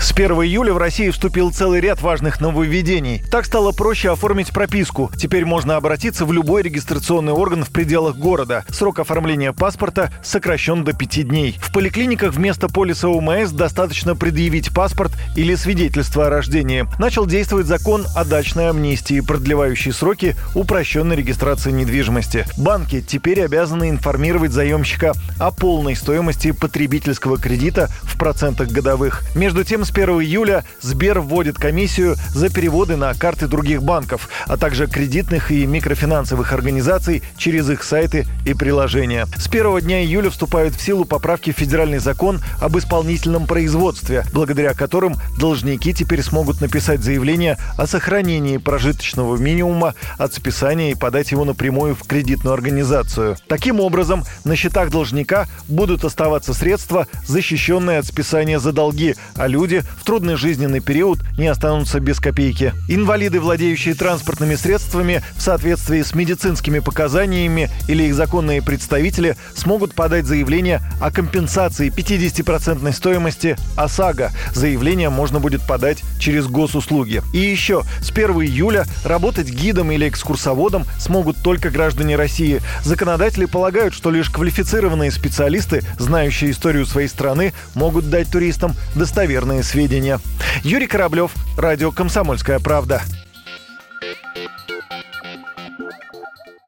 С 1 июля в России вступил целый ряд важных нововведений. Так стало проще оформить прописку. Теперь можно обратиться в любой регистрационный орган в пределах города. Срок оформления паспорта сокращен до 5 дней. В поликлиниках вместо полиса ОМС достаточно предъявить паспорт или свидетельство о рождении. Начал действовать закон о дачной амнистии, продлевающий сроки упрощенной регистрации недвижимости. Банки теперь обязаны информировать заемщика о полной стоимости потребительского кредита в процентах годовых. Между тем, с 1 июля Сбер вводит комиссию за переводы на карты других банков, а также кредитных и микрофинансовых организаций через их сайты и приложения. С первого дня июля вступают в силу поправки в федеральный закон об исполнительном производстве, благодаря которым должники теперь смогут написать заявление о сохранении прожиточного минимума от списания и подать его напрямую в кредитную организацию. Таким образом, на счетах должника будут оставаться средства, защищенные от списания за долги, а люди в трудный жизненный период не останутся без копейки. Инвалиды, владеющие транспортными средствами в соответствии с медицинскими показаниями или их законные представители смогут подать заявление о компенсации 50% стоимости ОСАГО. Заявление можно будет подать через госуслуги. И еще, с 1 июля работать гидом или экскурсоводом смогут только граждане России. Законодатели полагают, что лишь квалифицированные специалисты, знающие историю своей страны, могут дать туристам достоверные сведения. Юрий Кораблев, Радио «Комсомольская правда».